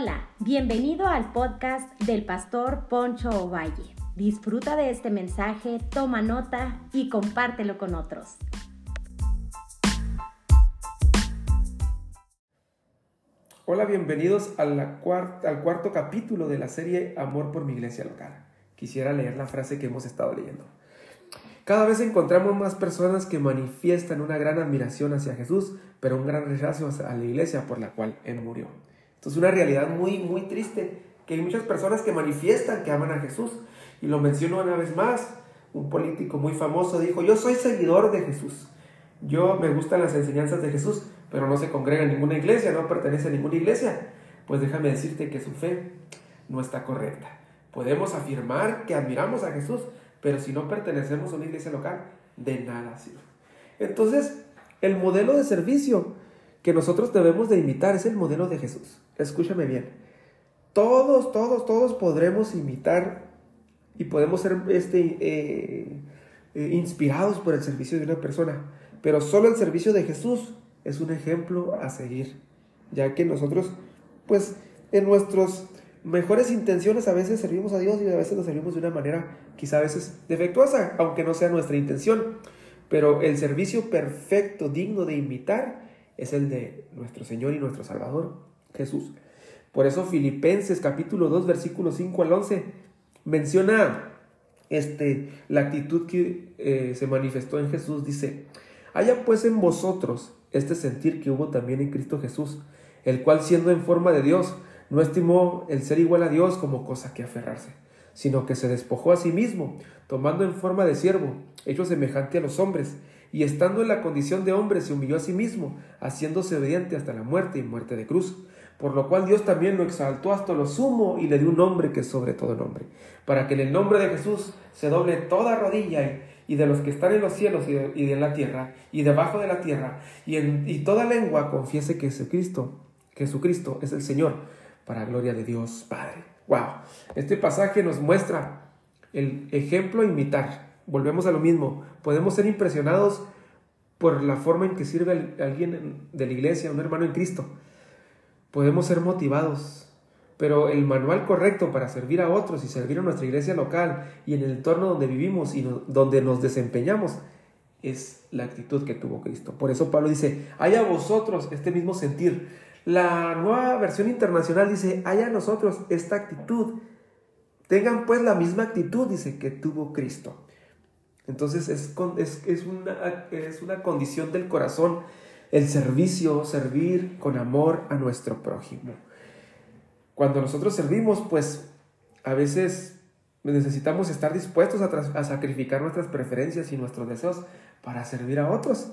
Hola, bienvenido al podcast del pastor Poncho Ovalle. Disfruta de este mensaje, toma nota y compártelo con otros. Hola, bienvenidos al cuarto capítulo de la serie Amor por mi iglesia local. Quisiera leer la frase que hemos estado leyendo. Cada vez encontramos más personas que manifiestan una gran admiración hacia Jesús, pero un gran rechazo a la iglesia por la cual Él murió. Esto es una realidad muy, muy triste, que hay muchas personas que manifiestan que aman a Jesús. Y lo menciono una vez más, un político muy famoso dijo, yo soy seguidor de Jesús. Yo me gustan las enseñanzas de Jesús, pero no se congrega en ninguna iglesia, no pertenece a ninguna iglesia. Pues déjame decirte que su fe no está correcta. Podemos afirmar que admiramos a Jesús, pero si no pertenecemos a una iglesia local, de nada sirve. Entonces, el modelo de servicio que nosotros debemos de imitar es el modelo de Jesús. Escúchame bien. Todos, todos, todos podremos imitar y podemos ser este, eh, eh, inspirados por el servicio de una persona, pero solo el servicio de Jesús es un ejemplo a seguir, ya que nosotros, pues, en nuestras mejores intenciones a veces servimos a Dios y a veces lo servimos de una manera quizá a veces defectuosa, aunque no sea nuestra intención. Pero el servicio perfecto, digno de imitar, es el de nuestro Señor y nuestro Salvador, Jesús. Por eso Filipenses capítulo 2 versículos 5 al 11 menciona este, la actitud que eh, se manifestó en Jesús. Dice, haya pues en vosotros este sentir que hubo también en Cristo Jesús, el cual siendo en forma de Dios, no estimó el ser igual a Dios como cosa que aferrarse, sino que se despojó a sí mismo, tomando en forma de siervo, hecho semejante a los hombres, y estando en la condición de hombre se humilló a sí mismo, haciéndose obediente hasta la muerte y muerte de cruz. Por lo cual Dios también lo exaltó hasta lo sumo y le dio un nombre que es sobre todo nombre, para que en el nombre de Jesús se doble toda rodilla y, de los que están en los cielos y de, la tierra y debajo de la tierra y, en, y toda lengua confiese que Jesucristo, Jesucristo es el Señor, para gloria de Dios Padre. Wow, este pasaje nos muestra el ejemplo a imitar volvemos a lo mismo, podemos ser impresionados por la forma en que sirve alguien de la iglesia, un hermano en Cristo. Podemos ser motivados, pero el manual correcto para servir a otros y servir a nuestra iglesia local y en el entorno donde vivimos y donde nos desempeñamos es la actitud que tuvo Cristo. Por eso Pablo dice, haya vosotros este mismo sentir. La nueva versión internacional dice, haya nosotros esta actitud. Tengan pues la misma actitud, dice, que tuvo Cristo. Entonces es, es, una, es una condición del corazón el servicio, servir con amor a nuestro prójimo. Cuando nosotros servimos, pues a veces necesitamos estar dispuestos a, a, sacrificar nuestras preferencias y nuestros deseos para servir a otros.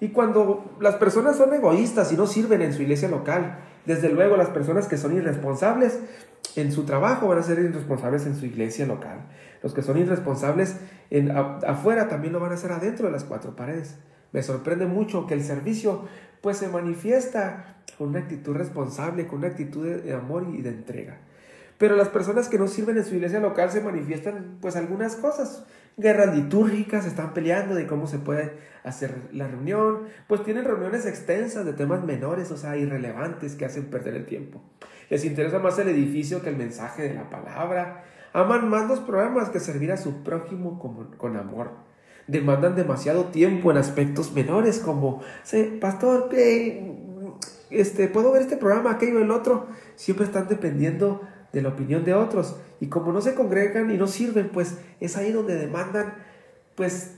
Y cuando las personas son egoístas y no sirven en su iglesia local, desde luego las personas que son irresponsables en su trabajo van a ser irresponsables en su iglesia local. Los que son irresponsables en, afuera también lo van a hacer adentro de las cuatro paredes. Me sorprende mucho que el servicio pues se manifiesta con una actitud responsable, con una actitud de, amor y de entrega. Pero las personas que no sirven en su iglesia local se manifiestan pues algunas cosas. Guerras litúrgicas, están peleando de cómo se puede hacer la reunión, pues tienen reuniones extensas de temas menores, o sea, irrelevantes que hacen perder el tiempo. Les interesa más el edificio que el mensaje de la palabra. Aman más los programas que servir a su prójimo con amor. Demandan demasiado tiempo en aspectos menores como, pastor, este, ¿puedo ver este programa, aquello, el otro? Siempre están dependiendo de la opinión de otros. Y como no se congregan y no sirven, pues es ahí donde demandan pues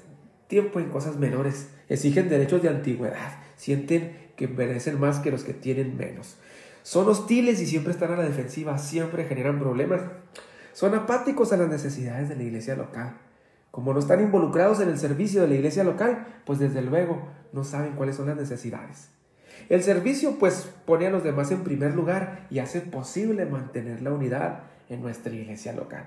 tiempo en cosas menores. Exigen derechos de antigüedad. Sienten que merecen más que los que tienen menos. Son hostiles y siempre están a la defensiva, siempre generan problemas. Son apáticos a las necesidades de la iglesia local. Como no están involucrados en el servicio de la iglesia local, pues desde luego no saben cuáles son las necesidades. El servicio pues pone a los demás en primer lugar y hace posible mantener la unidad en nuestra iglesia local.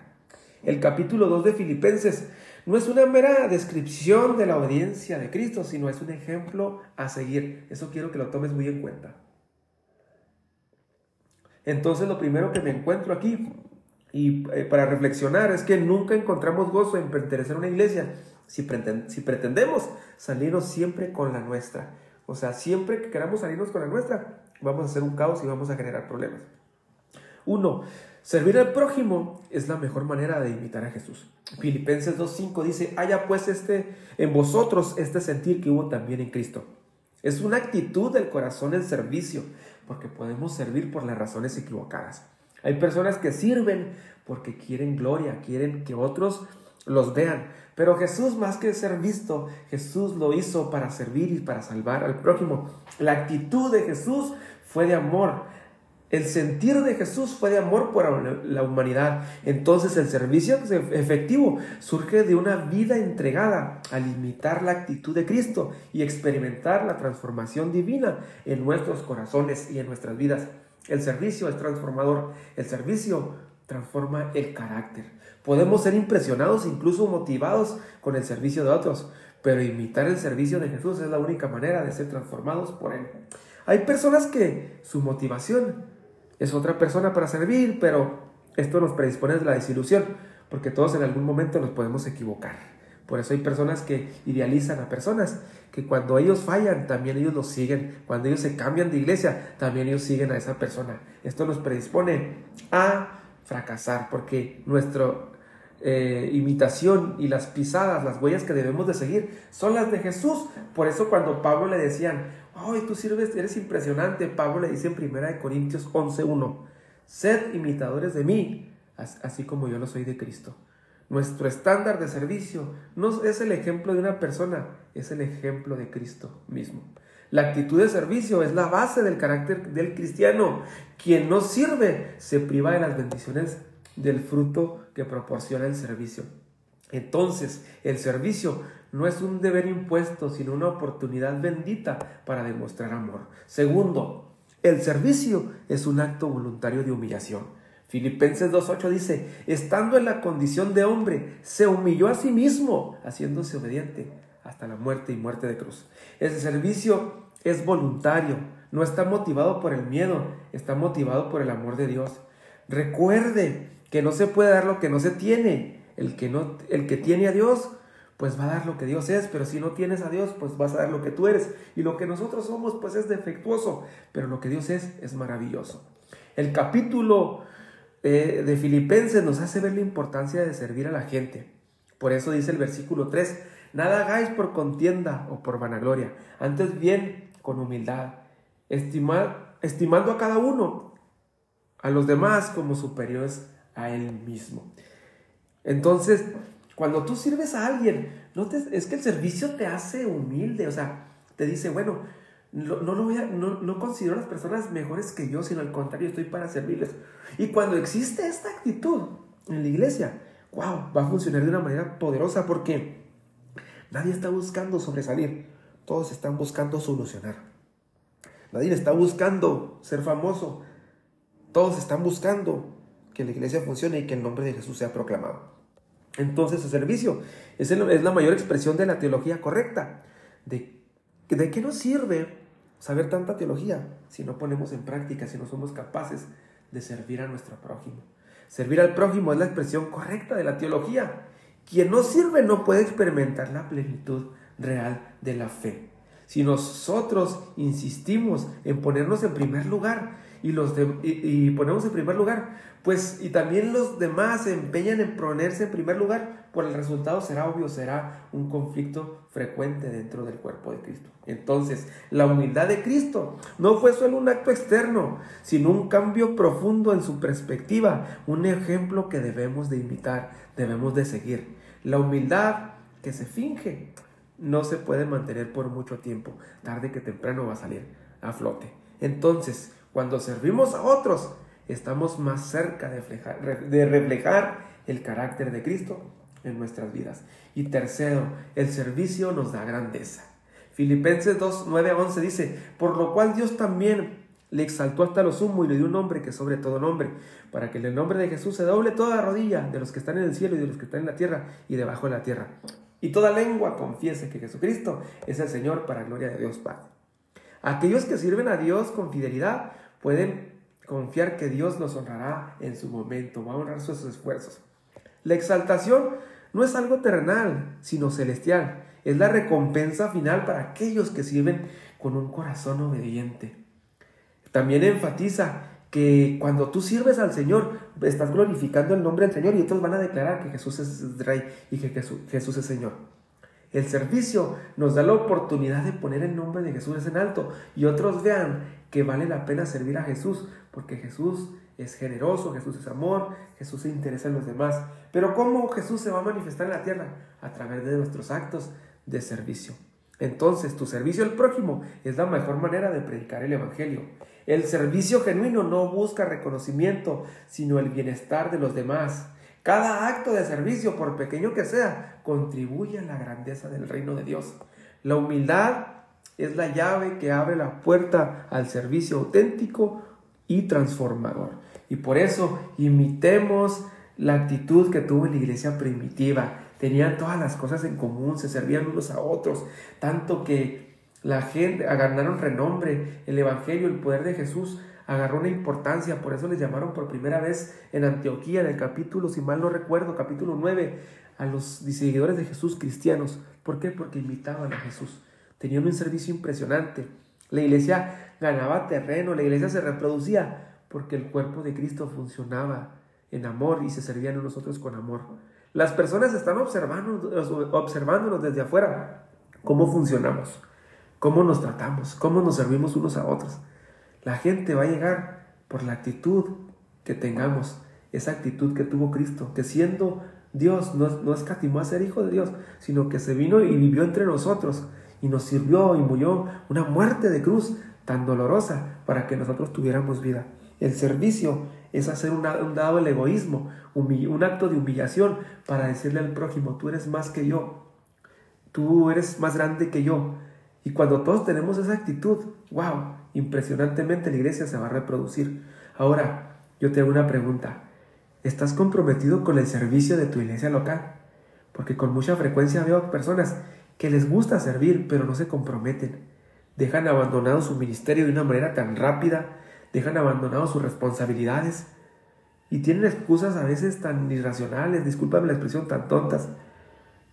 El capítulo 2 de Filipenses no es una mera descripción de la obediencia de Cristo, sino es un ejemplo a seguir. Eso quiero que lo tomes muy en cuenta. Entonces lo primero que me encuentro aquí y eh, para reflexionar es que nunca encontramos gozo en pertenecer a una iglesia si, si pretendemos salirnos siempre con la nuestra. O sea, siempre que queramos salirnos con la nuestra, vamos a hacer un caos y vamos a generar problemas. Uno, servir al prójimo es la mejor manera de imitar a Jesús. Filipenses 2.5 dice, haya pues este en vosotros este sentir que hubo también en Cristo. Es una actitud del corazón en servicio, porque podemos servir por las razones equivocadas. Hay personas que sirven porque quieren gloria, quieren que otros los vean. Pero Jesús, más que ser visto, Jesús lo hizo para servir y para salvar al prójimo. La actitud de Jesús fue de amor. El sentir de Jesús fue de amor por la humanidad. Entonces el servicio efectivo surge de una vida entregada al imitar la actitud de Cristo y experimentar la transformación divina en nuestros corazones y en nuestras vidas. El servicio es transformador. El servicio transforma el carácter. Podemos ser impresionados, incluso motivados con el servicio de otros, pero imitar el servicio de Jesús es la única manera de ser transformados por Él. Hay personas que su motivación es otra persona para servir, pero esto nos predispone a la desilusión, porque todos en algún momento nos podemos equivocar. Por eso hay personas que idealizan a personas, que cuando ellos fallan, también ellos los siguen. Cuando ellos se cambian de iglesia, también ellos siguen a esa persona. Esto nos predispone a fracasar, porque nuestra eh, imitación y las pisadas, las huellas que debemos de seguir, son las de Jesús. Por eso cuando Pablo le decían, ay, tú sirves, eres impresionante, Pablo le dice en 1 Corintios 11.1, sed imitadores de mí, así como yo lo soy de Cristo. Nuestro estándar de servicio no es el ejemplo de una persona, es el ejemplo de Cristo mismo. La actitud de servicio es la base del carácter del cristiano. Quien no sirve se priva de las bendiciones del fruto que proporciona el servicio. Entonces, el servicio no es un deber impuesto, sino una oportunidad bendita para demostrar amor. Segundo, el servicio es un acto voluntario de humillación. Filipenses 2.8 dice, estando en la condición de hombre, se humilló a sí mismo, haciéndose obediente hasta la muerte y muerte de cruz. El servicio es voluntario, no está motivado por el miedo, está motivado por el amor de Dios. Recuerde que no se puede dar lo que no se tiene. El que, no, el que tiene a Dios, pues va a dar lo que Dios es, pero si no tienes a Dios, pues vas a dar lo que tú eres. Y lo que nosotros somos, pues es defectuoso, pero lo que Dios es, es maravilloso. El capítulo eh, de Filipenses nos hace ver la importancia de servir a la gente. Por eso dice el versículo 3, nada hagáis por contienda o por vanagloria, antes bien con humildad, estimando a cada uno, a los demás como superiores a él mismo. Entonces, cuando tú sirves a alguien, no es que el servicio te hace humilde, o sea, te dice, bueno, no, no, no considero a las personas mejores que yo, sino al contrario, estoy para servirles. Y cuando existe esta actitud en la iglesia, wow, va a funcionar de una manera poderosa porque nadie está buscando sobresalir, todos están buscando solucionar. Nadie está buscando ser famoso. Todos están buscando que la iglesia funcione y que el nombre de Jesús sea proclamado. Entonces el servicio es, es la mayor expresión de la teología correcta. ¿De, ¿De qué nos sirve saber tanta teología si no ponemos en práctica, si no somos capaces de servir a nuestro prójimo? Servir al prójimo es la expresión correcta de la teología. Quien no sirve no puede experimentar la plenitud real de la fe. Si nosotros insistimos en ponernos en primer lugar y, los y, ponemos en primer lugar, pues y también los demás se empeñan en ponerse en primer lugar, pues el resultado será obvio, será un conflicto frecuente dentro del cuerpo de Cristo. Entonces, la humildad de Cristo no fue solo un acto externo, sino un cambio profundo en su perspectiva, un ejemplo que debemos de imitar, debemos de seguir. La humildad que se finge no se puede mantener por mucho tiempo. Tarde que temprano va a salir a flote. Entonces, cuando servimos a otros, estamos más cerca de reflejar, el carácter de Cristo en nuestras vidas. Y tercero, el servicio nos da grandeza. Filipenses 2, 9 a 11 dice, por lo cual Dios también le exaltó hasta lo sumo y le dio un nombre que sobre todo nombre, para que en el nombre de Jesús se doble toda la rodilla de los que están en el cielo y de los que están en la tierra y debajo de la tierra. Y toda lengua confiese que Jesucristo es el Señor para gloria de Dios Padre. Aquellos que sirven a Dios con fidelidad pueden confiar que Dios los honrará en su momento, va a honrar sus esfuerzos. La exaltación no es algo terrenal, sino celestial. Es la recompensa final para aquellos que sirven con un corazón obediente. También enfatiza que cuando tú sirves al Señor, estás glorificando el nombre del Señor y otros van a declarar que Jesús es Rey y que Jesús, es Señor. El servicio nos da la oportunidad de poner el nombre de Jesús en alto y otros vean que vale la pena servir a Jesús, porque Jesús es generoso, Jesús es amor, Jesús se interesa en los demás. Pero ¿cómo Jesús se va a manifestar en la tierra? A través de nuestros actos de servicio. Entonces, tu servicio al prójimo es la mejor manera de predicar el Evangelio. El servicio genuino no busca reconocimiento, sino el bienestar de los demás. Cada acto de servicio, por pequeño que sea, contribuye a la grandeza del reino de Dios. La humildad es la llave que abre la puerta al servicio auténtico y transformador. Y por eso imitemos la actitud que tuvo la iglesia primitiva. Tenían todas las cosas en común, se servían unos a otros, tanto que la gente ganaron renombre, el Evangelio, el poder de Jesús agarró una importancia, por eso les llamaron por primera vez en Antioquía, en el capítulo, si mal no recuerdo, capítulo 9, a los seguidores de Jesús cristianos. ¿Por qué? Porque imitaban a Jesús. Tenían un servicio impresionante. La iglesia ganaba terreno, la iglesia se reproducía porque el cuerpo de Cristo funcionaba en amor y se servían a nosotros con amor. Las personas están observando, observándonos desde afuera cómo funcionamos, cómo nos tratamos, cómo nos servimos unos a otros. La gente va a llegar por la actitud que tengamos, esa actitud que tuvo Cristo, que siendo Dios no, no escatimó a ser hijo de Dios, sino que se vino y vivió entre nosotros y nos sirvió y murió una muerte de cruz tan dolorosa para que nosotros tuviéramos vida. El servicio es hacer un, dado el egoísmo, un acto de humillación para decirle al prójimo, tú eres más que yo, tú eres más grande que yo. Y cuando todos tenemos esa actitud, wow, impresionantemente la iglesia se va a reproducir. Ahora, yo te hago una pregunta. ¿Estás comprometido con el servicio de tu iglesia local? Porque con mucha frecuencia veo personas que les gusta servir, pero no se comprometen. Dejan abandonado su ministerio de una manera tan rápida, dejan abandonado sus responsabilidades y tienen excusas a veces tan irracionales, discúlpame la expresión, tan tontas.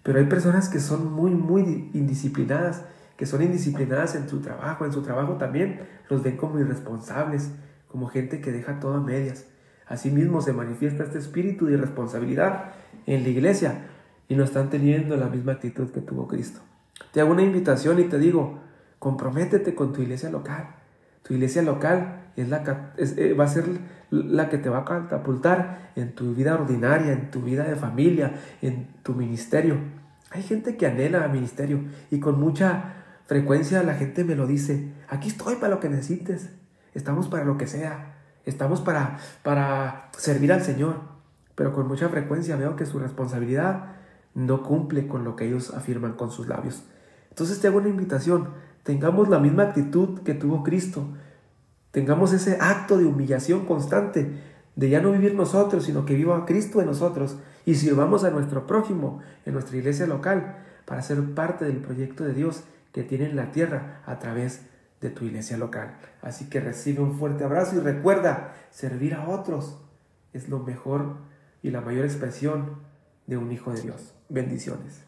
Pero hay personas que son muy, muy indisciplinadas, que son indisciplinadas en su trabajo, en su trabajo también los ven como irresponsables, como gente que deja todo a medias. Asimismo se manifiesta este espíritu de irresponsabilidad en la iglesia y no están teniendo la misma actitud que tuvo Cristo. Te hago una invitación y te digo, comprométete con tu iglesia local. Tu iglesia local es la, eh, va a ser la que te va a catapultar en tu vida ordinaria, en tu vida de familia, en tu ministerio. Hay gente que anhela ministerio y con mucha frecuencia la gente me lo dice, aquí estoy para lo que necesites, estamos para lo que sea, estamos para, para servir al Señor, pero con mucha frecuencia veo que su responsabilidad no cumple con lo que ellos afirman con sus labios. Entonces te hago una invitación, tengamos la misma actitud que tuvo Cristo, tengamos ese acto de humillación constante, de ya no vivir nosotros, sino que viva Cristo en nosotros y sirvamos a nuestro prójimo en nuestra iglesia local para ser parte del proyecto de Dios que tiene en la tierra a través de tu iglesia local. Así que recibe un fuerte abrazo y recuerda, servir a otros es lo mejor y la mayor expresión de un hijo de Dios. Bendiciones.